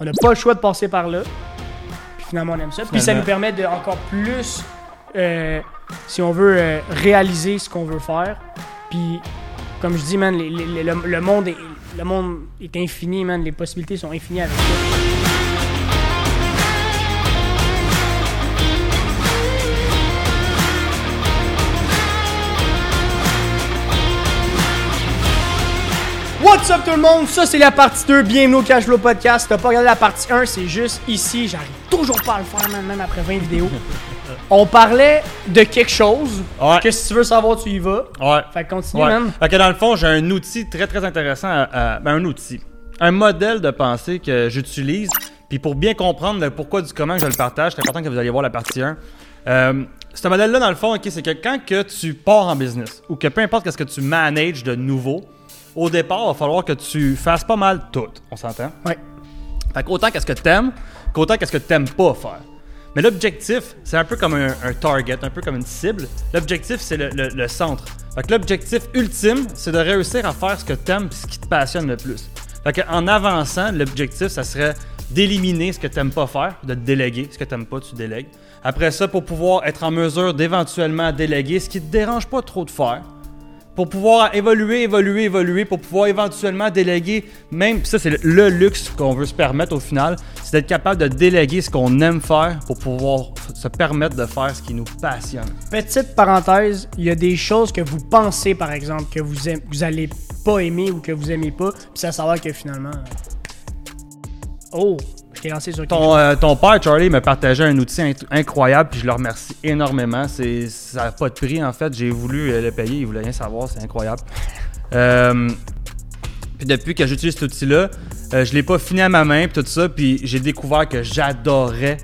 On n'a pas le choix de passer par là. Puis finalement, on aime ça. Puis ça nous permet de encore plus, euh, si on veut, euh, réaliser ce qu'on veut faire. Puis, comme je dis, man, les- les- les- le, le monde est, le monde est infini, man. Les possibilités sont infinies avec ça. Up tout le monde? Ça c'est la partie 2, bienvenue au Cash Flow Podcast. T'as pas regardé la partie 1, c'est juste ici. J'arrive toujours pas à le faire, même après 20 vidéos. On parlait de quelque chose Ouais. que si tu veux savoir, tu y vas? Ouais. Fait que continue, Ouais. man. Fait que dans le fond, j'ai un outil très très intéressant. à- à- ben, un outil. Un modèle de pensée que j'utilise. Puis pour bien comprendre le pourquoi du comment je le partage, c'est important que vous alliez voir la partie 1. Euh, ce modèle-là, dans le fond, ok, c'est que quand que tu pars en business ou que peu importe ce que tu manages de nouveau, au départ, il va falloir que tu fasses pas mal tout. On s'entend? Ouais. Fait qu'autant qu'est-ce que t'aimes, qu'autant qu'est-ce que t'aimes pas faire. Mais l'objectif, c'est un peu comme un, un target, un peu comme une cible. L'objectif, c'est le, le- le centre. Fait que l'objectif ultime, c'est de réussir à faire ce que t'aimes et ce qui te passionne le plus. Fait qu'en avançant, l'objectif, ça serait d'éliminer ce que t'aimes pas faire, de te déléguer. Ce que t'aimes pas, tu délègues. Après ça, pour pouvoir être en mesure d'éventuellement déléguer ce qui te dérange pas trop de faire pour pouvoir évoluer, évoluer, évoluer, pour pouvoir éventuellement déléguer, même, ça c'est le, luxe qu'on veut se permettre au final, c'est d'être capable de déléguer ce qu'on aime faire pour pouvoir se permettre de faire ce qui nous passionne. Petite parenthèse, il y a des choses que vous pensez, par exemple, que vous, aim- vous allez pas aimer ou que vous aimez pas, puis ça savoir que finalement. euh, Oh, lancé sur Ton, euh, ton père, Charlie, m'a partagé un outil incroyable, puis je le remercie énormément. C'est, ça n'a pas de prix, en fait. J'ai voulu euh, le payer, il voulait rien savoir, c'est incroyable. Euh, puis depuis que j'utilise cet outil-là, euh, je l'ai pas fini à ma main, puis tout ça, puis j'ai découvert que j'adorais,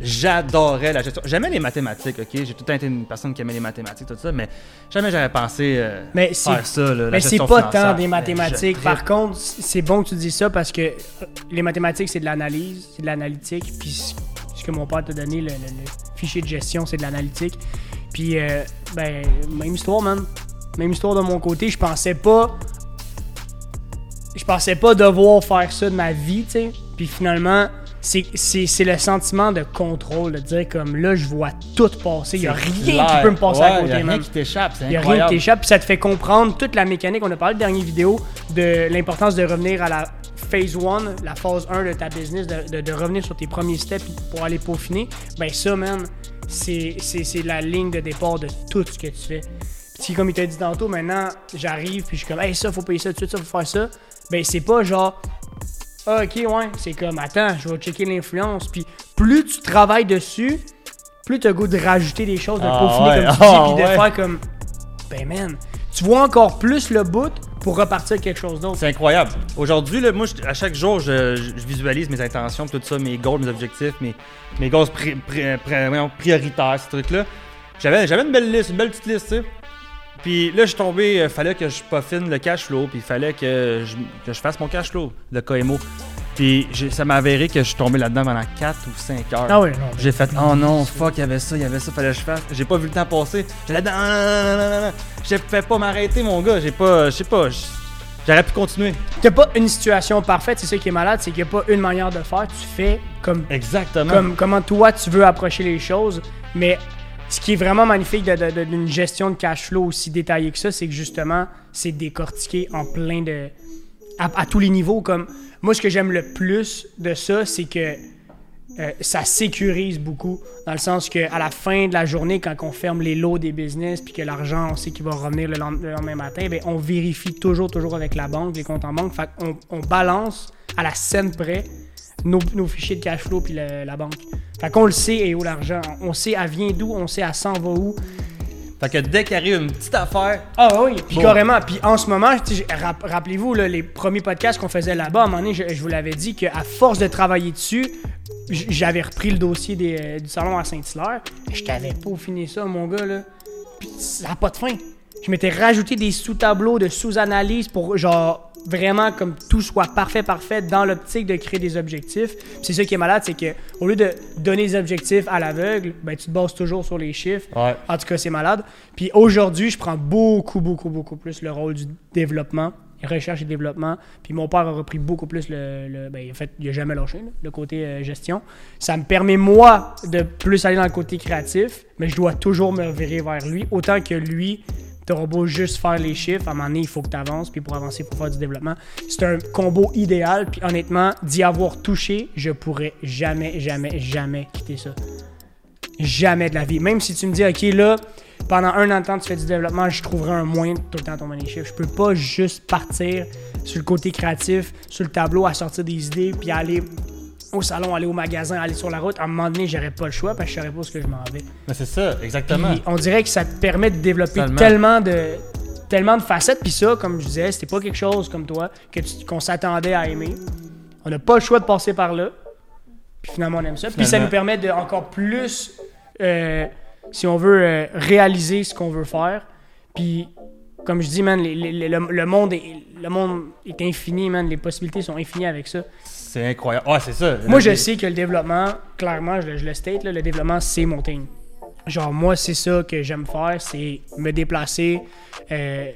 j'adorais la gestion. J'aimais les mathématiques, ok? J'ai tout le temps été une personne qui aimait les mathématiques, tout ça, mais jamais j'avais pensé euh, Mais faire ça, là, la Mais c'est pas financière. tant des mathématiques. Par contre, c'est bon que tu dis ça parce que euh, les mathématiques, c'est de l'analyse, c'est de l'analytique. Puis ce ce que mon père t'a donné, le, le- le fichier de gestion, c'est de l'analytique. Puis, euh, ben, même histoire, man. Même histoire de mon côté. Je pensais pas. Je pensais pas devoir faire ça de ma vie, tu sais. Puis finalement, c'est- le sentiment de contrôle, de dire comme là, je vois tout passer. Il y a rien qui peut me passer Ouais, à y a côté, rien man. qui t'échappe, Il n'y a rien qui t'échappe, puis ça te fait comprendre toute la mécanique. On a parlé de dernière vidéo de l'importance de revenir à la phase 1, la phase 1 de ta business, de, de- de revenir sur tes premiers steps pour aller peaufiner. Ben ça, man, c'est la ligne de départ de tout ce que tu fais. Puis comme il t'a dit tantôt, maintenant, j'arrive, puis je suis comme, hey, ça, faut payer ça, tout de suite, ça, faut faire ça. Ben c'est pas genre, ah, ok, ouais, c'est comme, attends, je vais checker l'influence. Puis plus tu travailles dessus, plus tu as goût de rajouter des choses, de Ah peaufiner ouais, comme tu dis, ah puis de faire comme, ben man, tu vois encore plus le bout pour repartir quelque chose d'autre. C'est incroyable. Aujourd'hui, là, moi, je- à chaque jour, je, je- je visualise mes intentions, tout ça, mes goals, mes objectifs, mes, mes goals pri- pri- pri- voyons, prioritaires, ces trucs-là. J'avais, j'avais une belle liste, une belle petite liste, tu sais. Puis là, je suis tombé, il fallait que je peaufine le cash flow, puis il fallait que je, que je fasse mon cash flow, le KMO. Puis ça m'a avéré que je suis tombé là-dedans pendant 4 ou 5 heures. Ah ouais, non. J'ai fait oh non, fuck, il y avait ça, il y avait ça, fallait que je fasse. J'ai pas vu le temps passer. J'allais dans. Non, non, non, non, non. J'ai fait pas m'arrêter, mon gars. J'ai pas. Je sais pas. J'aurais pu continuer. T'as pas une situation parfaite, c'est ça qui est malade, c'est qu'il n'y a pas une manière de faire. Tu fais comme, Exactement. comme comment toi tu veux approcher les choses. Mais ce qui est vraiment magnifique d'une gestion de cash flow aussi détaillée que ça, c'est que justement, c'est décortiqué en plein de. à, tous les niveaux. Comme moi, ce que j'aime le plus de ça, c'est que euh, ça sécurise beaucoup. Dans le sens que à la fin de la journée, quand on ferme les lots des business, puis que l'argent, on sait qu'il va revenir le, lend- le lendemain matin, ben, on vérifie toujours, toujours avec la banque, les comptes en banque. Fait qu'on on balance à la scène près nos, nos fichiers de cash flow puis le- la banque. Fait qu'on le sait et où l'argent. On sait elle vient d'où, on sait elle s'en va où. Fait que dès qu'il arrive une petite affaire, Ah oui, puis Bon. carrément. Puis en ce moment, rappelez-vous, les premiers podcasts qu'on faisait là-bas, à un moment donné, je, je vous l'avais dit qu'à force de travailler dessus, j'avais repris le dossier des, euh, du salon à Saint-Hilaire. Je t'avais peaufiné ça, mon gars, là. Puis ça n'a pas de fin. Je m'étais rajouté des sous-tableaux de sous-analyses pour, genre, vraiment comme tout soit parfait, parfait dans l'optique de créer des objectifs. C'est ça qui est malade, c'est que au lieu de donner des objectifs à l'aveugle, ben tu te bases toujours sur les chiffres. Ouais. En tout cas, c'est malade. Puis aujourd'hui, je prends beaucoup, beaucoup, beaucoup plus le rôle du développement recherche et développement. Puis mon père a repris beaucoup plus le. le- ben, en fait, il a jamais lâché, là, le côté euh, gestion. Ça me permet, moi, de plus aller dans le côté créatif, mais je dois toujours me revirer vers lui. Autant que lui, t'auras beau juste faire les chiffres, à un moment donné, il faut que tu avances, puis pour avancer, faut faire du développement. C'est un combo idéal, puis honnêtement, d'y avoir touché, je pourrais jamais, jamais, jamais quitter ça. Jamais de la vie. Même si tu me dis, OK, là, pendant un an de temps, tu fais du développement, je trouverai un moyen de tout le temps tomber les chiffres. Je peux pas juste partir sur le côté créatif, sur le tableau, à sortir des idées, puis aller au salon, aller au magasin, aller sur la route. À un moment donné, j'aurais pas le choix parce que je saurais pas où ce que je m'en vais. Mais c'est ça, exactement. Puis on dirait que ça te permet de développer Totalement. tellement de tellement de facettes. Puis ça, comme je disais, c'était pas quelque chose comme toi que qu'on s'attendait à aimer. On n'a pas le choix de passer par là. Puis finalement, on aime ça. Puis ça nous permet de encore plus, euh, si on veut, euh, réaliser ce qu'on veut faire. Puis comme je dis, man, les- les- les- le, le monde est, le monde est infini, man. Les possibilités sont infinies avec ça. C'est incroyable. Ah, c'est ça. Moi, je sais que le développement, clairement, je, le- je le state, là, le développement, c'est mon thing. Genre, moi, c'est ça que j'aime faire, c'est me déplacer, euh,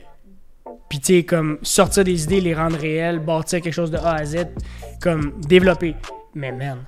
puis tu sais, comme sortir des idées, les rendre réelles, bâtir quelque chose de A à Z, comme développer. Mais man,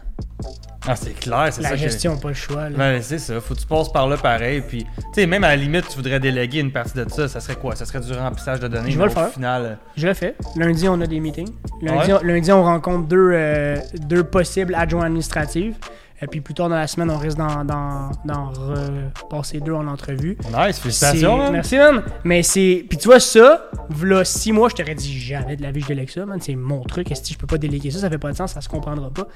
Ah, c'est clair, c'est ça. la que- gestion, pas le choix. là. Ben, c'est ça. Faut que tu passes par là pareil. Puis, tu sais, même à la limite, tu voudrais déléguer une partie de ça. Ça serait quoi? Ça serait du remplissage de données. Je vais le faire. final, euh, Je le fais. Lundi, on a des meetings. Lundi, Ouais. on, lundi, on rencontre deux, euh, deux possibles adjoints administratifs. Et puis plus tard dans la semaine, on risque d'en, repasser deux en entrevue. nice, félicitations. Man. Merci, man. Mais c'est. Puis tu vois, ça, là, six mois, je t'aurais dit jamais de la vie, je délègue ça, man. C'est mon truc. Est-ce que je peux pas déléguer ça? Ça fait pas de sens, ça se comprendra pas.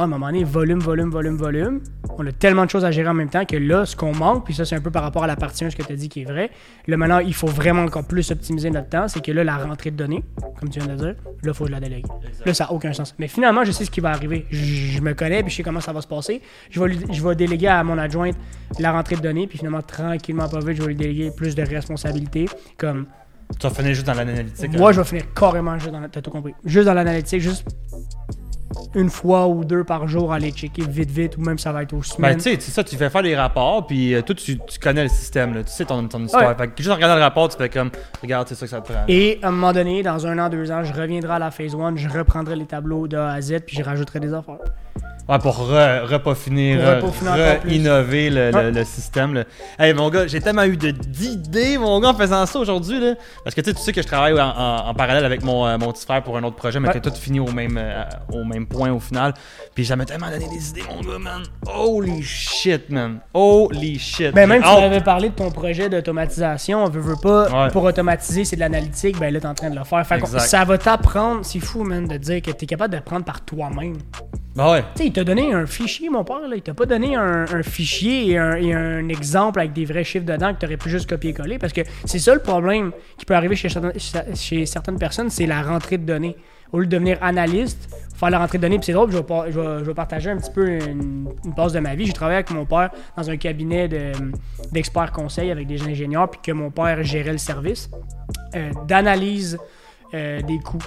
Ah, à un moment donné, volume, volume, volume, volume. On a tellement de choses à gérer en même temps que là, ce qu'on manque, puis ça, c'est un peu par rapport à la partie 1, ce que tu as dit qui est vrai. Là, maintenant, il faut vraiment encore plus optimiser notre temps. C'est que là, la rentrée de données, comme tu viens de dire, là, il faut que je la délègue. Là, ça n'a aucun sens. Mais finalement, je sais ce qui va arriver. Je, je me connais, puis je sais comment ça va se passer. Je vais, je vais déléguer à mon adjointe la rentrée de données, puis finalement, tranquillement, pas vite, je vais lui déléguer plus de responsabilités. Comme Tu vas finir juste dans l'analytique. moi, hein? je vais finir carrément juste dans la- t'as tout compris. Juste dans l'analytique, juste une fois ou deux par jour, aller checker vite, vite, ou même ça va être aux Ben, semaines. tu sais, c'est ça, tu fais faire les rapports, puis euh, toi, tu, tu connais le système, là, tu sais ton, ton histoire. Ouais. Fait que juste en regardant le rapport, tu fais comme, regarde, c'est ça que ça te prend. Et à un moment donné, dans un an, deux ans, je reviendrai à la phase 1, je reprendrai les tableaux de A à Z, puis je rajouterai des affaires. Ouais, pour re- repeaufiner, Pour re- innover le, le- Ouais. le système. Là. Hey, mon gars, j'ai tellement eu de- d'idées, mon gars, en faisant ça aujourd'hui. là. Parce que tu sais, tu sais que je travaille en, en- en parallèle avec mon, euh, mon petit frère pour un autre projet, mais Ouais. que tout finit au même, euh, au même point au final. Puis j'avais tellement donné des idées, mon gars, man. Holy shit, man. Holy shit. Ben, même si tu hâte. avais parlé de ton projet d'automatisation, on veut, veut pas, Ouais. pour automatiser, c'est de l'analytique, ben là, t'es en train de le faire. Fait ça va t'apprendre, c'est fou, man, de dire que t'es capable de prendre par toi-même. Sais, il t'a donné un fichier, mon père, là. Il t'a pas donné un, fichier et un, exemple avec des vrais chiffres dedans que t'aurais pu juste copier-coller. Parce que c'est ça le problème qui peut arriver chez certaines, personnes, c'est la rentrée de données. Au lieu de devenir analyste, faire la rentrée de données, puis c'est drôle, je vais, partager un petit peu une, une passe de ma vie. J'ai travaillé avec mon père dans un cabinet de- d'experts conseils avec des ingénieurs, puis que mon père gérait le service euh, d'analyse euh, des coûts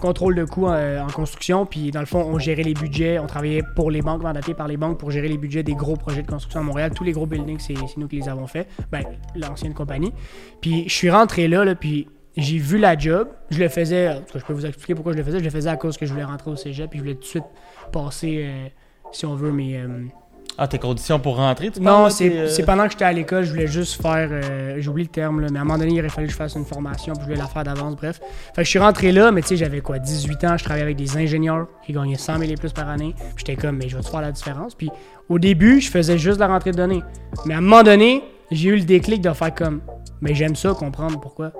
contrôle de coûts euh, en construction. Puis dans le fond, on gérait les budgets. On travaillait pour les banques, mandatés par les banques pour gérer les budgets des gros projets de construction à Montréal. Tous les gros buildings, c'est nous qui les avons fait. Ben, l'ancienne compagnie. Puis je suis rentré là, là puis j'ai vu la job. Je le faisais, je peux vous expliquer pourquoi je le faisais. Je le faisais à cause que je voulais rentrer au cégep. Puis je voulais tout de suite passer, euh, si on veut, mes. euh, Ah, tes conditions pour rentrer, tu non, c'est euh, pendant que j'étais à l'école, je voulais juste faire. euh, J'ai oublié le terme, là, mais à un moment donné, il aurait fallu que je fasse une formation, puis je voulais la faire d'avance, bref. Fait que je suis rentré là, mais tu sais, j'avais quoi, 18 ans, je travaillais avec des ingénieurs qui gagnaient 100 000 et plus par année. Puis j'étais comme, mais je vais te faire la différence. Puis au début, je faisais juste la rentrée de données. Mais à un moment donné, j'ai eu le déclic de faire comme, mais j'aime ça comprendre pourquoi.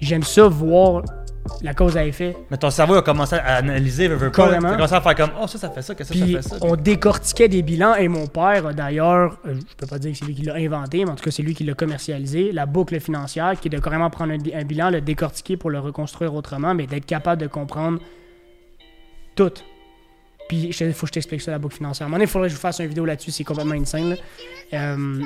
J'aime ça voir la cause à effet. Mais ton cerveau a commencé à analyser, veut, veut pas. Commencé à faire comme, oh, ça, ça fait ça, que ça, Puis ça fait ça. on décortiquait des bilans et mon père, d'ailleurs, euh, je peux pas dire que c'est lui qui l'a inventé, mais en tout cas c'est lui qui l'a commercialisé, la boucle financière, qui est de carrément prendre un, un bilan, le décortiquer pour le reconstruire autrement, mais d'être capable de comprendre tout. Puis il faut que je t'explique ça, la boucle financière. À un moment donné, il faudrait que je vous fasse une vidéo là-dessus, c'est complètement insane. là. Euh,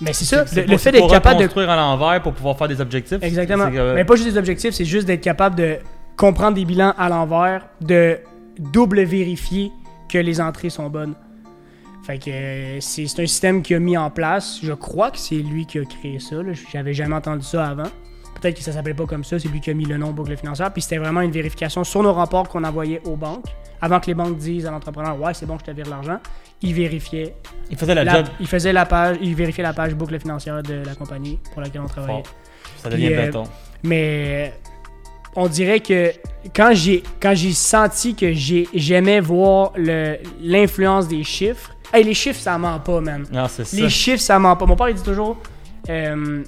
mais c'est ça, le, pour- le fait d'être pour capable de reconstruire à l'envers pour pouvoir faire des objectifs. Exactement. Que- Mais pas juste des objectifs, c'est juste d'être capable de comprendre des bilans à l'envers, de double vérifier que les entrées sont bonnes. Fait que euh, c'est un système qu'il a mis en place. Je crois que c'est lui qui a créé ça. J'avais jamais entendu ça avant. peut-être que ça s'appelait pas comme ça, c'est lui qui a mis le nom boucle financière. Puis c'était vraiment une vérification sur nos rapports qu'on envoyait aux banques. Avant que les banques disent à l'entrepreneur Ouais, c'est bon, je te vire l'argent, il vérifiait. Il faisait la, la- job. il faisait la page, il vérifiait la page boucle financière de la compagnie pour laquelle on travaillait. Fort. Ça devient Puis, euh, béton. Mais on dirait que quand j'ai quand j'ai senti que j'ai j'aimais voir le- l'influence des chiffres. Hey, les chiffres, ça ment pas, man. Non, c'est ça. Les chiffres, ça ment pas. Mon père, il dit toujours. euh,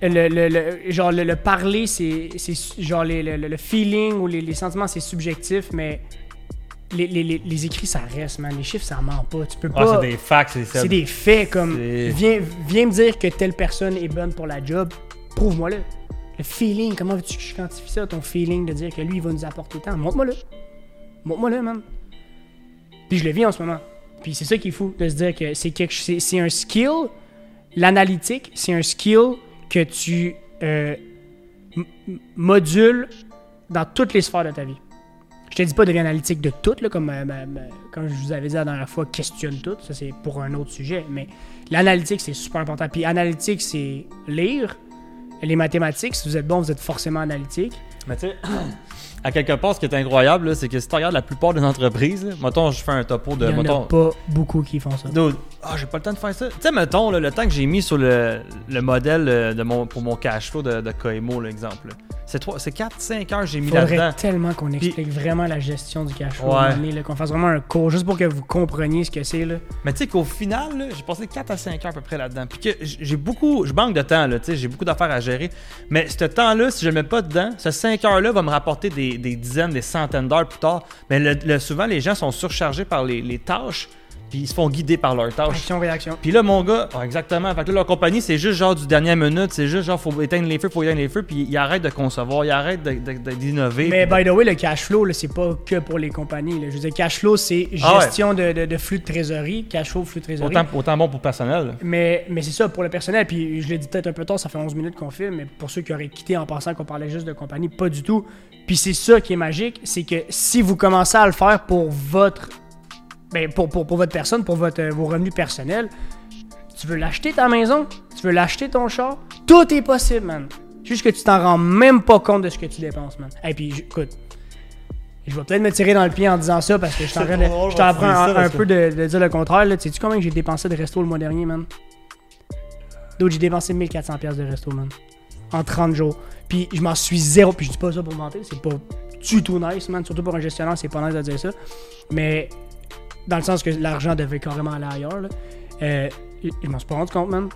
le, le- le- genre, le, le parler, c'est. Genre, les- le, le- le feeling ou les, les sentiments, c'est subjectif, mais. Les, les- les- les écrits, ça reste, man. Les chiffres, ça ment pas. Tu peux Ah, pas. c'est des facts, c'est ça. C'est des faits comme viens, viens me dire que telle personne est bonne pour la job, prouve-moi-le. Le feeling, comment veux-tu que je quantifie ça, ton feeling de dire que lui il va nous apporter tant? Montre-moi-le. Montre-moi-le, man. Puis je le vis en ce moment. Puis c'est ça qui est fou de se dire que c'est quelque c'est, c'est un skill. L'analytique, c'est un skill que tu euh, modules dans toutes les sphères de ta vie. Je te dis pas de analytique de tout, là, comme, euh, comme je vous avais dit la dernière fois, questionne tout. Ça, c'est pour un autre sujet. Mais l'analytique, c'est super important. Puis analytique, c'est lire. Les mathématiques, si vous êtes bon, vous êtes forcément analytique. Mais tu sais, à quelque part, ce qui est incroyable, c'est que si tu regardes la plupart des entreprises, là, mettons, je fais un topo de. Il y en mettons, a pas beaucoup qui font ça. Ah, j'ai pas le temps de faire ça. Tu sais, mettons, là, le temps que j'ai mis sur le, le modèle euh, de mon, pour mon cash flow de, de Koemo, l'exemple. C'est trois- c'est 4-5 heures que j'ai mis là-dedans. tellement qu'on explique vraiment la gestion du cash flow, Ouais. qu'on fasse vraiment un cours juste pour que vous compreniez ce que c'est. Là. Mais tu sais qu'au final, j'ai passé 4 à 5 heures à peu près là-dedans. Puis que j'ai beaucoup, je manque de temps, j'ai beaucoup d'affaires à gérer. Mais ce temps-là, si je le mets pas dedans, ce 5 heures-là va me rapporter des, dizaines, des centaines d'heures plus tard. Mais souvent, les gens sont surchargés par les tâches, puis ils se font guider par leurs tâches. Action-réaction. Puis là, mon gars, ah, exactement. Fait que là, leur compagnie, c'est juste genre du dernière minute. C'est juste genre, faut éteindre les feux, faut éteindre les feux. Puis ils arrêtent de concevoir, ils arrêtent d'innover. Mais by the way, le cash flow, c'est pas que pour les compagnies. là. Je veux dire, cash flow, c'est Ah ouais. gestion de, de- de flux de trésorerie. Cash flow, flux de trésorerie. autant, autant bon pour le personnel. Mais, mais c'est ça pour le personnel. Puis je l'ai dit peut-être un peu tard, ça fait 11 minutes qu'on filme, mais pour ceux qui auraient quitté en pensant qu'on parlait juste de compagnie, pas du tout. Puis c'est ça qui est magique, c'est que si vous commencez à le faire pour votre. Ben, pour, pour, pour votre personne, pour votre, euh, vos revenus personnels, tu veux l'acheter ta maison, tu veux l'acheter ton char, tout est possible, man. Juste que tu t'en rends même pas compte de ce que tu dépenses, man. Et puis, j- écoute, je vais peut-être me tirer dans le pied en disant ça parce que je t'en quand tu prends dis ça, un, un peu de, de dire le contraire. Là. Sais-tu combien j'ai dépensé de resto le mois dernier, man? D'autres, j'ai dépensé 1400$ piastres de resto, man. En 30 jours. Puis je m'en suis zéro. Puis je dis pas ça pour mentir, c'est pas du tout nice, man. Surtout pour un gestionnaire, c'est pas nice de dire ça. Mais dans le sens que l'argent devait carrément aller ailleurs, là. Euh, m'en suis pas rendu compte, man.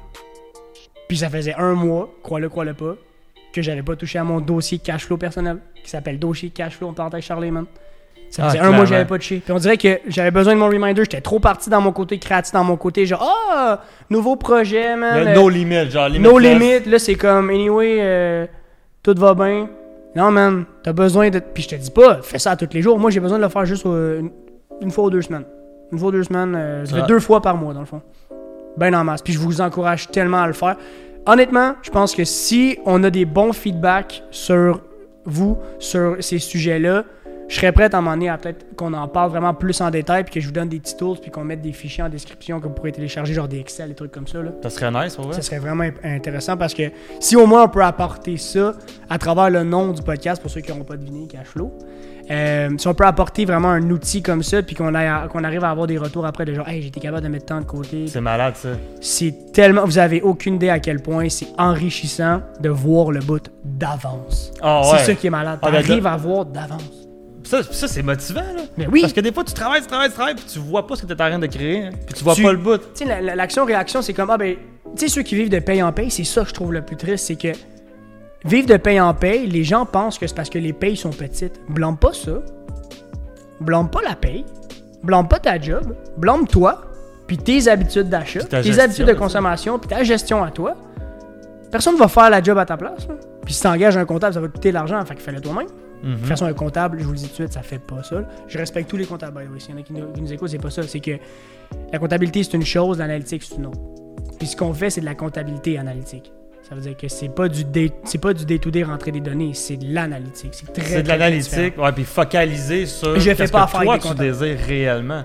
Puis ça faisait un mois, crois-le, crois-le pas, que j'avais pas touché à mon dossier cash flow personnel, qui s'appelle dossier cash flow en parenthèse Charlie, man. Ça Ah, faisait un mois que j'avais pas touché. Puis on dirait que j'avais besoin de mon reminder. J'étais trop parti dans mon côté créatif, dans mon côté genre, ah, nouveau projet, man. Le euh, no limit, genre limit. no limit. Là, c'est comme, anyway, euh, tout va bien. Non, man, t'as besoin de. Puis je te dis pas, fais ça tous les jours. Moi, j'ai besoin de le faire juste une, une fois ou deux semaines. Une fois deux semaines, euh, ça fait Ah. deux fois par mois, dans le fond. Ben en masse. Puis je vous encourage tellement à le faire. Honnêtement, je pense que si on a des bons feedbacks sur vous, sur ces sujets-là, je serais prêt à m'emmener à peut-être qu'on en parle vraiment plus en détail, puis que je vous donne des petits tools, puis qu'on mette des fichiers en description que vous pourrez télécharger, genre des Excel, des trucs comme ça. Là. Ça serait nice, pour vrai. Ça serait vraiment intéressant parce que si au moins on peut apporter ça à travers le nom du podcast, pour ceux qui n'auront pas deviné, Cashflow, euh, si on peut apporter vraiment un outil comme ça, puis qu'on qu'on arrive à avoir des retours après de genre, hey, j'étais capable de mettre tant de côté. C'est malade, ça. C'est tellement. Vous avez aucune idée à quel point c'est enrichissant de voir le bout d'avance. Ah C'est ouais. ça qui est malade. Ah, ben, T'arrives à voir d'avance. Ça, ça c'est motivant, là. Mais oui! Parce que des fois, tu travailles, tu travailles, tu travailles, puis tu vois pas ce que t'es en train de créer, hein, puis tu vois Tu- pas le bout. Tu sais, la- la- l'action-réaction, c'est comme, ah ben, tu sais, ceux qui vivent de paye en paye, c'est ça que je trouve le plus triste, c'est que vivre de paye en paye, les gens pensent que c'est parce que les payes sont petites. Blâme pas ça. Blâme pas la paye. Blâme pas ta job. Blâme toi, puis tes habitudes d'achat, tes gestion, habitudes de consommation, puis ta gestion à toi. Personne va faire la job à ta place. là. Puis si t'engages un comptable, ça va te coûter de l'argent, fait que fais-le toi-même. De Mhm. toute façon, un comptable, je vous le dis tout de suite, ça fait pas ça. là. Je respecte tous les comptables, by. S'il y en a qui nous, qui nous écoutent, c'est pas ça. C'est que la comptabilité, c'est une chose, l'analytique, c'est une autre. Puis ce qu'on fait, c'est de la comptabilité analytique. Ça veut dire que c'est pas du day, c'est pas du day-to-day rentrer des données, c'est de l'analytique. C'est très C'est de l'analytique, ouais, puis focaliser sur Je fais ce pas que toi tu désires réellement.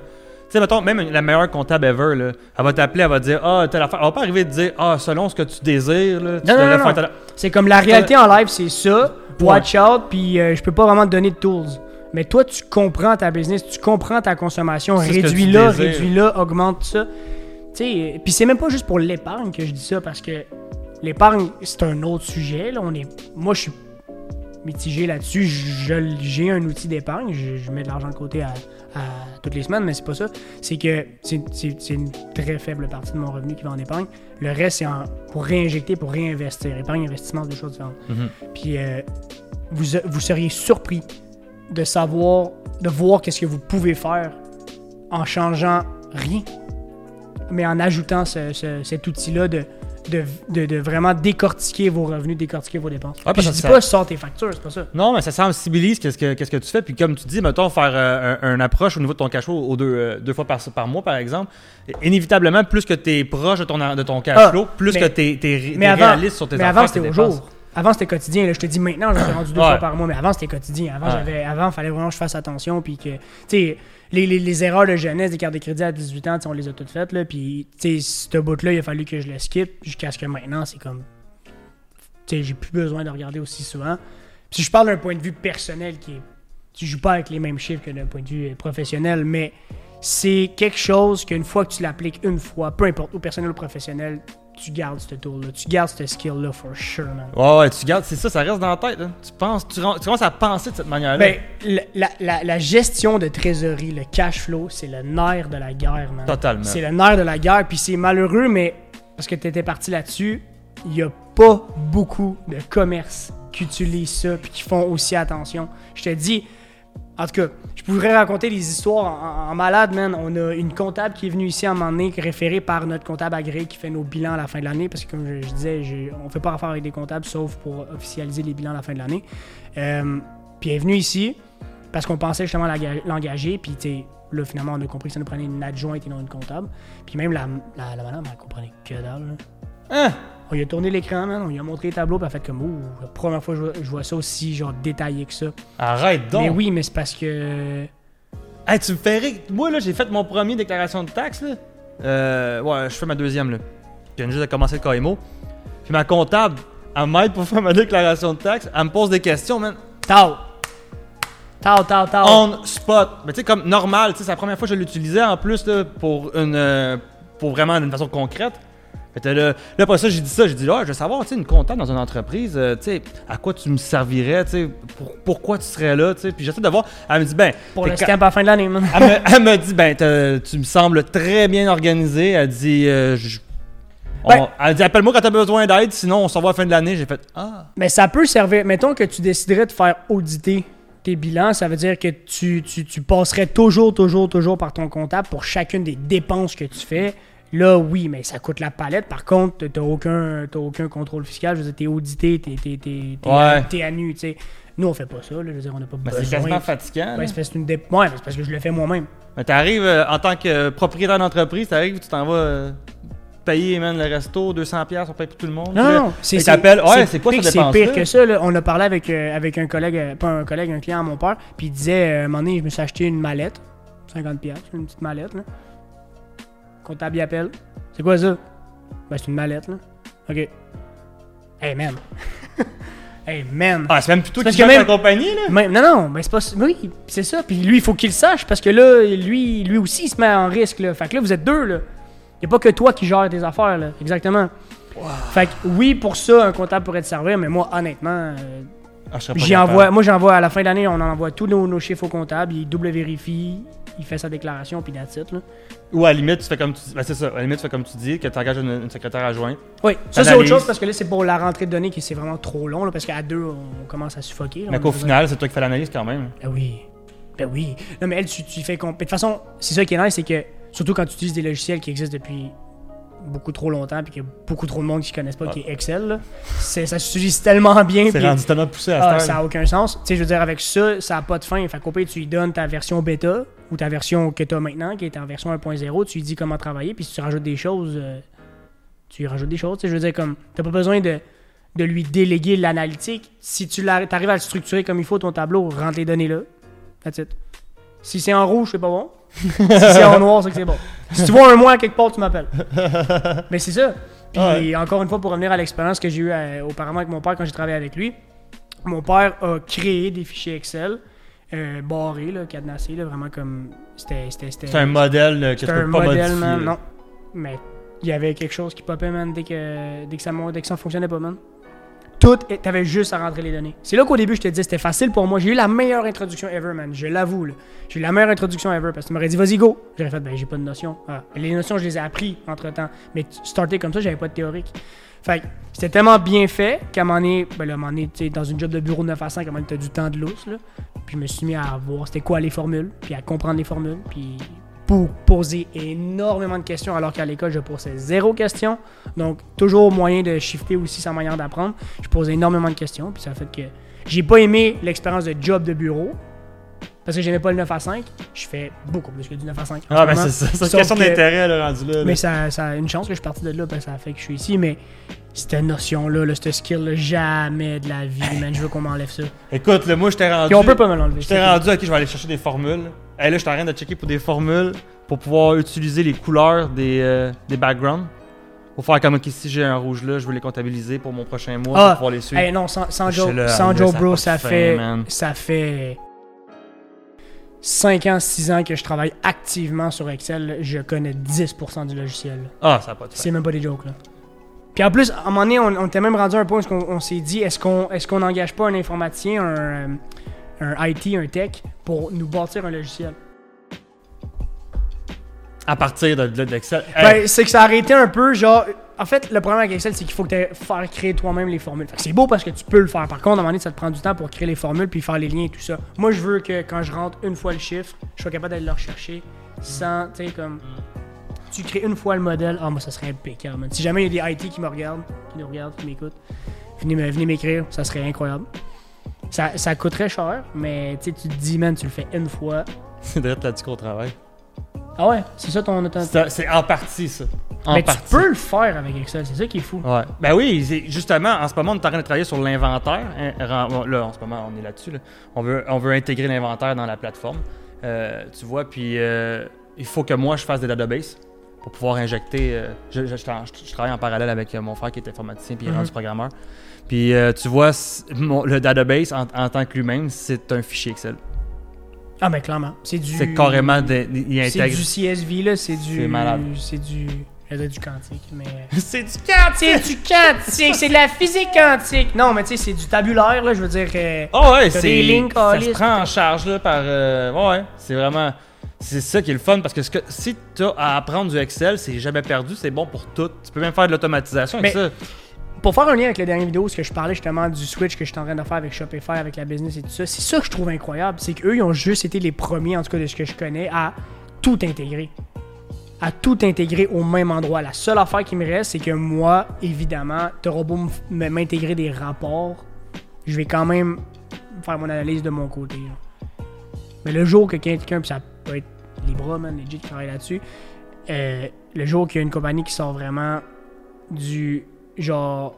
sais, mettons, même la meilleure comptable ever, là, elle va t'appeler, elle va te dire Ah, telle affaire. Elle va pas arriver de dire Ah, selon ce que tu désires, là, tu Non, non, non, faire telle- C'est comme la réalité en live, c'est ça. Watch out, puis euh, je peux pas vraiment te donner de tools. Mais toi, tu comprends ta business, tu comprends ta consommation. Tu Réduis-la, réduis-la, augmente ça. Tu sais, puis c'est même pas juste pour l'épargne que je dis ça, parce que l'épargne, c'est un autre sujet. Là. On est, moi, je suis mitigé là-dessus. J'ai un outil d'épargne, je, je mets de l'argent de côté à, à toutes les semaines, mais c'est pas ça. C'est que c'est une très faible partie de mon revenu qui va en épargne. Le reste, c'est pour réinjecter, pour réinvestir. Épargne, investissement, c'est deux choses différentes. Mhm. Puis euh, vous, vous seriez surpris de savoir, de voir qu'est-ce que vous pouvez faire en changeant rien, mais en ajoutant ce- ce- cet outil-là de, de, de- de vraiment décortiquer vos revenus, décortiquer vos dépenses. Ouais, Puis parce je dis ça- pas sors tes factures, c'est pas ça. Non, mais ça sensibilise qu'est-ce que, qu'est-ce que tu fais. Puis comme tu dis, mettons, faire euh, un, un approche au niveau de ton cash flow aux deux, euh, deux fois par, par mois, par exemple. Inévitablement, plus que tu es proche de ton, de ton cash Ah, flow, plus mais- que tu es, Mais réaliste sur tes mais affaires, avant c'était au dépenses. jour. Avant, c'était quotidien. Là, je te dis maintenant, je suis rendu deux Ouais. fois par mois, mais avant, c'était quotidien. Avant, Ouais. j'avais, avant, il fallait vraiment que je fasse attention. Puis que, tu sais, les, les, les erreurs de jeunesse des cartes de crédit à 18 ans, on les a toutes faites. Là, puis, tu sais, ce bout-là, il a fallu que je le skip jusqu'à ce que maintenant, c'est comme. Tu sais, j'ai plus besoin de regarder aussi souvent. Puis, je parle d'un point de vue personnel qui est. Tu joues pas avec les mêmes chiffres que d'un point de vue professionnel, mais c'est quelque chose qu'une fois que tu l'appliques une fois, peu importe, au personnel ou professionnel, tu gardes ce tool-là. Tu gardes ce skill-là, for sure, man. Ouais, ouais, tu gardes, c'est ça, ça reste dans la tête. hein. Tu penses, tu, tu commences à penser de cette manière-là. Ben, la, la- gestion de trésorerie, le cash flow, c'est le nerf de la guerre, man. Totalement. C'est le nerf de la guerre, puis c'est malheureux, mais parce que tu étais parti là-dessus, il n'y a pas beaucoup de commerces qui utilisent ça, puis qui font aussi attention. Je te dis, en tout cas, pourrais raconter des histoires en, malade, man. On a une comptable qui est venue ici à un moment donné, référée par notre comptable agréé qui fait nos bilans à la fin de l'année, parce que comme je, je disais, j'ai- on fait pas affaire avec des comptables, sauf pour officialiser les bilans à la fin de l'année. Euh, puis elle est venue ici parce qu'on pensait justement l'enga- l'engager, puis tu là finalement on a compris que ça nous prenait une adjointe et non une comptable. Puis même la, la, madame, elle comprenait que dalle. là. Hein? On lui a tourné l'écran, man, on lui a montré les tableaux, puis elle a fait comme, ouh, la première fois que je vois, je vois ça aussi genre détaillé que ça. Arrête donc. Mais oui, mais c'est parce que. Hey, tu me fais rire. Moi, là, j'ai fait mon premier déclaration de taxe, là. Euh, ouais, je fais ma deuxième, là. Je viens juste de commencer le KMO. Puis ma comptable, elle m'aide pour faire ma déclaration de taxe. Elle me pose des questions, man. Tao! Tao, tao, tao! On spot. Mais tu sais, comme normal, tu sais, c'est la première fois que je l'utilisais en plus, là, pour une. euh, pour vraiment d'une façon concrète. Fait là, là, après ça, j'ai dit ça. J'ai dit, là, je veux savoir, tu sais, une comptable dans une entreprise, euh, tu sais, à quoi tu me servirais, tu sais, pour- pourquoi tu serais là, tu sais. Puis j'essaie de voir. Elle me dit, ben. Pour le ca- stamp à la fin de l'année, elle, me, elle me dit, ben, tu me sembles très bien organisé. Elle dit, euh, je- on- Ben- elle dit, appelle-moi quand t'as besoin d'aide, sinon on se revoit à la fin de l'année. J'ai fait, ah. Mais ça peut servir. Mettons que tu déciderais de faire auditer tes bilans, ça veut dire que tu, tu, tu passerais toujours, toujours, toujours par ton comptable pour chacune des dépenses que tu fais. Là, oui, mais ça coûte la palette. Par contre, t'as aucun, aucun contrôle fiscal. Je veux dire, t'es audité, t'es, Ouais. à, nu, tu sais. Nous, on fait pas ça, là. Je veux dire, on n'a pas Ben, besoin. c'est quasiment fatigant. Ouais, c'est une dé- ouais, parce que je le fais moi-même. Ben, t'arrives euh, en tant que euh, propriétaire d'entreprise, t'arrives, tu t'en vas euh, payer man, le resto, 200$, on paye pour tout le monde. Non, non, c'est ils t'appellent, ouais, c'est quoi pire, C'est que ça. là. On a parlé avec, euh, avec un collègue, pas un collègue, un client à mon père, puis il disait, euh, à un moment donné, je me suis acheté une mallette, 50$, piastres, une petite mallette. Là. Comptable y appelle. C'est quoi ça? Ben, c'est une mallette, là. OK. Hey, man. hey, man. Ah, c'est même plutôt C'est qui parce gère que ta même- compagnie, là. Non, non, mais c'est pas. Oui, c'est ça. Puis lui, il faut qu'il le sache parce que là, lui, lui aussi, il se met en risque. Là. Fait que là, vous êtes deux. là. Il a pas que toi qui gère tes affaires. Là. Exactement. Fait que oui, pour ça, un comptable pourrait te servir, mais moi, honnêtement, euh, Ah, envoie. Moi, j'envoie à la fin de l'année, on en envoie tous nos, nos chiffres au comptable. Il double vérifie, il fait sa déclaration, puis that's là. Ou à la limite, tu fais comme tu dis. Ben, c'est ça. À la limite, tu fais comme tu dis, que tu engages une, une secrétaire adjointe. Oui, ça, c'est autre chose parce que là, c'est pour la rentrée de données qui c'est vraiment trop long, là, parce qu'à deux, on commence à suffoquer. là. Mais qu'au final, c'est toi qui fais l'analyse quand même. Ben oui. Ben oui. Non, mais elle, tu, tu fais. De toute façon, c'est ça qui est nice, c'est que, surtout quand tu utilises des logiciels qui existent depuis beaucoup trop longtemps, puis qu'il y a beaucoup trop de monde qui ne connaissent pas, qui est Excel, là, c'est- ça s'utilise tellement bien. C'est rendu tellement poussé à ah, ça n'a aucun sens. Tu sais, je veux dire, avec ça, ça n'a pas de fin. Fait qu'au pire, tu lui donnes ta version bêta ou ta version que tu as maintenant, qui est en version 1.0, tu lui dis comment travailler, puis si tu rajoutes des choses, euh, tu lui rajoutes des choses. Tu sais, je veux dire, comme, t'as pas besoin de, de lui déléguer l'analytique. Si tu arrives à le structurer comme il faut, ton tableau, rentre les données là. That's it. Si c'est en rouge, c'est pas bon. Si c'est en noir, c'est que c'est bon. Si tu vois un mois quelque part, tu m'appelles. Mais c'est ça. Puis Ouais. encore une fois, pour revenir à l'expérience que j'ai eue euh, auparavant avec mon père quand j'ai travaillé avec lui, mon père a créé des fichiers Excel euh, barrés, là, cadenassés, là, vraiment comme. C'était. C'était un modèle euh, que tu c'était peux un pas modèle, modifier. Non. Mais il y avait quelque chose qui popait, man, dès que, dès que, ça, dès que ça fonctionnait pas, man. Tout, t'avais juste à rentrer les données. C'est là qu'au début, je te disais, c'était facile pour moi. J'ai eu la meilleure introduction ever, man. Je l'avoue. J'ai eu la meilleure introduction ever parce que tu m'aurais dit, vas-y, go. J'aurais fait, ben, j'ai pas de notion. Ah. Les notions, je les ai appris entre temps. Mais starter comme ça, j'avais pas de théorique. Fait c'était tellement bien fait qu'à un moment donné, ben là, à un dans une job de bureau de 9 à 5, à un moment t'as du temps de lousse, là. Puis je me suis mis à voir c'était quoi les formules, puis à comprendre les formules, puis pour poser énormément de questions, alors qu'à l'école, je posais zéro question. Donc, toujours moyen de shifter aussi sa manière d'apprendre. Je posais énormément de questions, puis ça fait que j'ai pas aimé l'expérience de job de bureau, parce que j'aimais pas le 9 à 5. Je fais beaucoup plus que du 9 à 5. en Ah, ben c'est ça. C'est une question que- d'intérêt, là, rendu là. Mais ça, ça a une chance que je suis parti de là, parce que ça a fait que je suis ici, mais cette notion-là, là, cette skill-là, jamais de la vie, man. Je veux qu'on m'enlève ça. Écoute, là, moi, je t'ai rendu. Puis on peut pas me l'enlever. Je t'ai rendu, ok, je vais aller chercher des formules. Et là, je suis en train de checker pour des formules pour pouvoir utiliser les couleurs des, euh, des backgrounds. Pour faire comme, ok, si j'ai un rouge là, je veux les comptabiliser pour mon prochain mois Ah, pour pouvoir les suivre. Hey, non, sans, Joe, là, sans Joe ça Bro, ça fait, ça fait 5 ans, 6 ans que je travaille activement sur Excel. Je connais 10% du logiciel. Ah, ça n'a pas de. C'est même pas des jokes, là. Puis en plus, à un moment donné, on, on était même rendu à un point où on, on s'est dit est-ce qu'on est qu'on n'engage pas un informaticien, un, euh, un IT, un tech, pour nous bâtir un logiciel? À partir de, de, d'Excel. Hey, Ben, c'est que ça a arrêté un peu, genre. En fait, le problème avec Excel, c'est qu'il faut que tu faire créer toi-même les formules. C'est beau parce que tu peux le faire. Par contre, à un moment donné, ça te prend du temps pour créer les formules puis faire les liens et tout ça. Moi, je veux que quand je rentre une fois le chiffre, je sois capable d'aller le rechercher sans, tu sais, comme. Tu crées une fois le modèle. Ah, moi, ça serait impeccable. man. Si jamais il y a des IT qui me regardent, qui nous regardent, qui m'écoutent, venez, venez m'écrire, ça serait incroyable. Ça, ça coûterait cher, mais tu te dis, man, tu le fais une fois. c'est direct là-dessus qu'on travaille. Ah ouais, c'est ça ton. c'est en partie, ça. En mais partie. tu peux le faire avec Excel, c'est ça qui est fou. Ouais. Ben oui, c'est- justement, en ce moment, on est en train de travailler sur l'inventaire. hein, Là, en ce moment, on est là-dessus. là. On, veut, on veut intégrer l'inventaire dans la plateforme. Euh, tu vois, puis euh, il faut que moi, je fasse des databases pour pouvoir injecter. euh, je, je- je tra- je travaille en parallèle avec mon frère qui est informaticien puis il est Mhm. rendu programmeur. Puis euh, tu vois, mon- le database en, en tant que lui-même, c'est un fichier Excel. Ah, mais clairement. C'est du. C'est carrément. de- il C'est intègre. du CSV, là. C'est du. C'est malade. C'est du. J'allais dire du quantique, mais. C'est du 4! C'est du quantique, c'est de la physique quantique. Non, mais tu sais, c'est du tabulaire, là. Je veux dire. euh, Oh ouais, c'est des lignes ça se prend en charge là par euh, ouais, ouais, c'est vraiment c'est ça qui est le fun parce que, ce que si tu as à apprendre du Excel, c'est jamais perdu, c'est bon pour tout. Tu peux même faire de l'automatisation avec Mais- ça. Pour faire un lien avec la dernière vidéo, ce que je parlais justement du switch que je suis en train de faire avec Shopify, avec la business et tout ça, c'est ça que je trouve incroyable. C'est qu'eux, ils ont juste été les premiers, en tout cas de ce que je connais, à tout intégrer. À tout intégrer au même endroit. La seule affaire qui me reste, c'est que moi, évidemment, t'auras beau m'intégrer des rapports, je vais quand même faire mon analyse de mon côté. Mais le jour que quelqu'un, puis ça peut être Libra, man, legit, qui travaille là-dessus, euh, le jour qu'il y a une compagnie qui sort vraiment du genre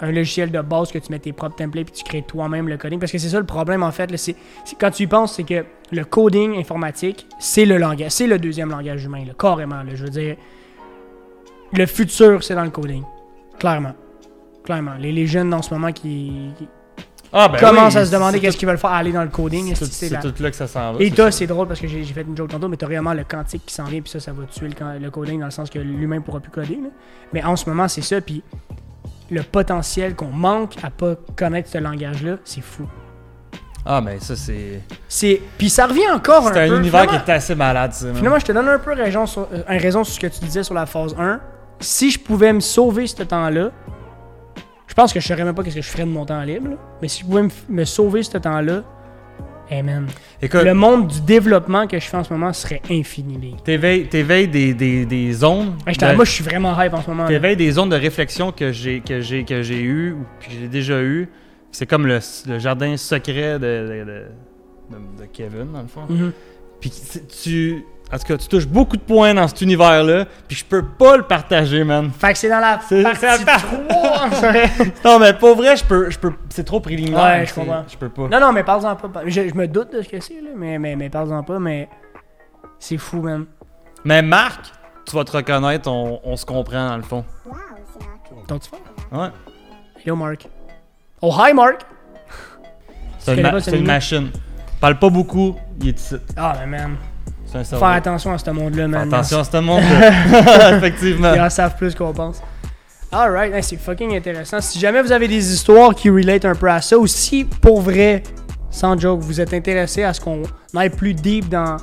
un logiciel de base que tu mets tes propres templates puis tu crées toi-même le coding parce que c'est ça le problème en fait là, quand tu y penses c'est que le coding informatique c'est le langage c'est le deuxième langage humain là, carrément là, je veux dire le futur c'est dans le coding clairement clairement les, les jeunes en ce moment qui, qui Ah ben commencent oui, à se demander qu'est-ce qu'ils veulent faire aller dans le coding c'est tout, tout là que ça s'en va. et toi, c'est drôle parce que j'ai fait une joke tantôt, mais t'as vraiment le quantique qui s'en vient, puis ça, ça va tuer le, coding dans le sens que l'humain pourra plus coder. là. Mais en ce moment, c'est ça, puis le potentiel qu'on manque à pas connaître ce langage-là, c'est fou. Ah ben ça c'est C'est puis ça revient encore un c'est un peu. univers qui est assez malade ça. finalement, je te donne un peu raison sur, euh, un raison sur ce que tu disais sur la phase 1. Si je pouvais me sauver ce temps-là, je pense que je saurais même pas qu'est-ce que je ferais de mon temps libre. là. Mais si je pouvais me sauver ce temps-là, hey man, Écoute, le monde du développement que je fais en ce moment serait infini. t'éveilles t'éveilles des, des, des zones. De- Moi, je suis vraiment hype en ce moment. T'éveilles des zones de réflexion que j'ai que j'ai que j'ai eu ou que j'ai déjà eu. C'est comme le, le jardin secret de, Kevin dans le fond. Mhm. Puis tu en tout cas, tu touches beaucoup de points dans cet univers là, puis je peux pas le partager, man. Fait que c'est dans la partie c'est la part- 3. non, mais pour vrai, je peux. Je peux c'est trop préliminaire. Ouais, je c'est- comprends. Je peux pas. Non, non, mais parle-en pas. Je, je me doute de ce que c'est, là, mais, mais, mais parle-en pas, mais c'est fou, man. Mais Marc, tu vas te reconnaître, on, on se comprend dans le fond. Donc, tu fais? Ouais. Yo, Mark. Oh, hi, Mark! C'est une, connais ma- pas ce c'est une niveau? machine. Parle pas beaucoup, il est ici. Ah, mais man. C'est un Faut cerveau. faire attention à ce monde-là, Fais man. attention à ce monde-là. Effectivement. Ils en savent plus qu'on pense. Alright, c'est fucking intéressant. Si jamais vous avez des histoires qui relate un peu à ça, ou si pour vrai, sans joke, vous êtes intéressé à ce qu'on aille plus deep dans,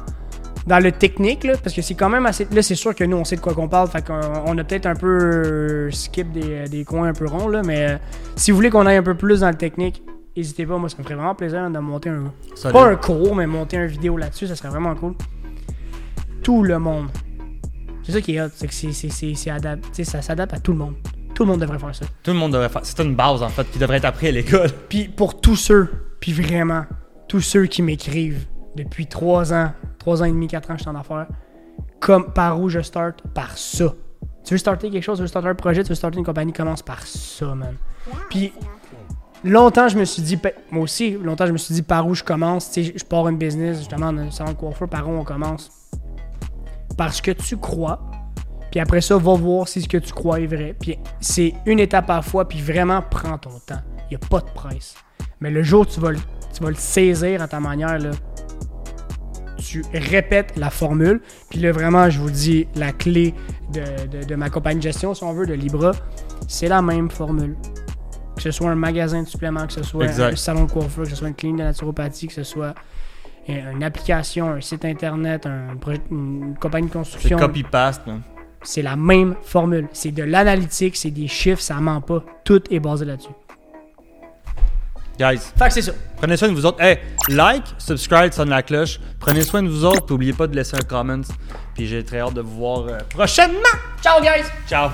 dans le technique, là, parce que c'est quand même assez. Là, c'est sûr que nous, on sait de quoi qu'on parle, fait qu'on on a peut-être un peu euh, skip des, des coins un peu ronds, là, mais euh, si vous voulez qu'on aille un peu plus dans le technique, n'hésitez pas. Moi, ça me ferait vraiment plaisir de monter un. Pas un cours, mais monter une vidéo là-dessus, ça serait vraiment cool. Tout le monde. C'est ça qui est hot, c'est que c'est, c'est, c'est, c'est adap- tu sais, ça s'adapte à tout le monde. Tout le monde devrait faire ça. Tout le monde devrait faire. C'est une base en fait qui devrait être appris à l'école. Puis pour tous ceux, puis vraiment, tous ceux qui m'écrivent depuis 3 ans, 3 ans et demi, 4 ans, je suis en affaires, comme par où je start? Par ça. Tu veux starter quelque chose, tu veux starter un projet, tu veux starter une compagnie, commence par ça, man. Puis longtemps, je me suis dit, moi aussi, longtemps, je me suis dit par où je commence? Tu sais, je pars une business, justement, un salon de coiffeur, par où on commence? Parce que tu crois. Puis après ça, va voir si ce que tu crois est vrai. Puis c'est une étape à la fois, puis vraiment, prends ton temps. Il n'y a pas de presse. Mais le jour où tu vas le, tu vas le saisir à ta manière, là, tu répètes la formule. Puis là, vraiment, je vous dis, la clé de, de- de ma compagnie de gestion, si on veut, de Libra, c'est la même formule. Que ce soit un magasin de suppléments, que ce soit Exact. un salon de coiffure, que ce soit une clinique de naturopathie, que ce soit un- une application, un site internet, un une compagnie de C'est construction. copy-paste. man. C'est la même formule. C'est de l'analytique, c'est des chiffres, ça ment pas. Tout est basé là-dessus. Guys, Fait que c'est ça. prenez soin de vous autres. Hey, like, subscribe, sonne la cloche. Prenez soin de vous autres. N'oubliez pas de laisser un comment. Puis j'ai très hâte de vous voir euh, prochainement. Ciao, guys! Ciao.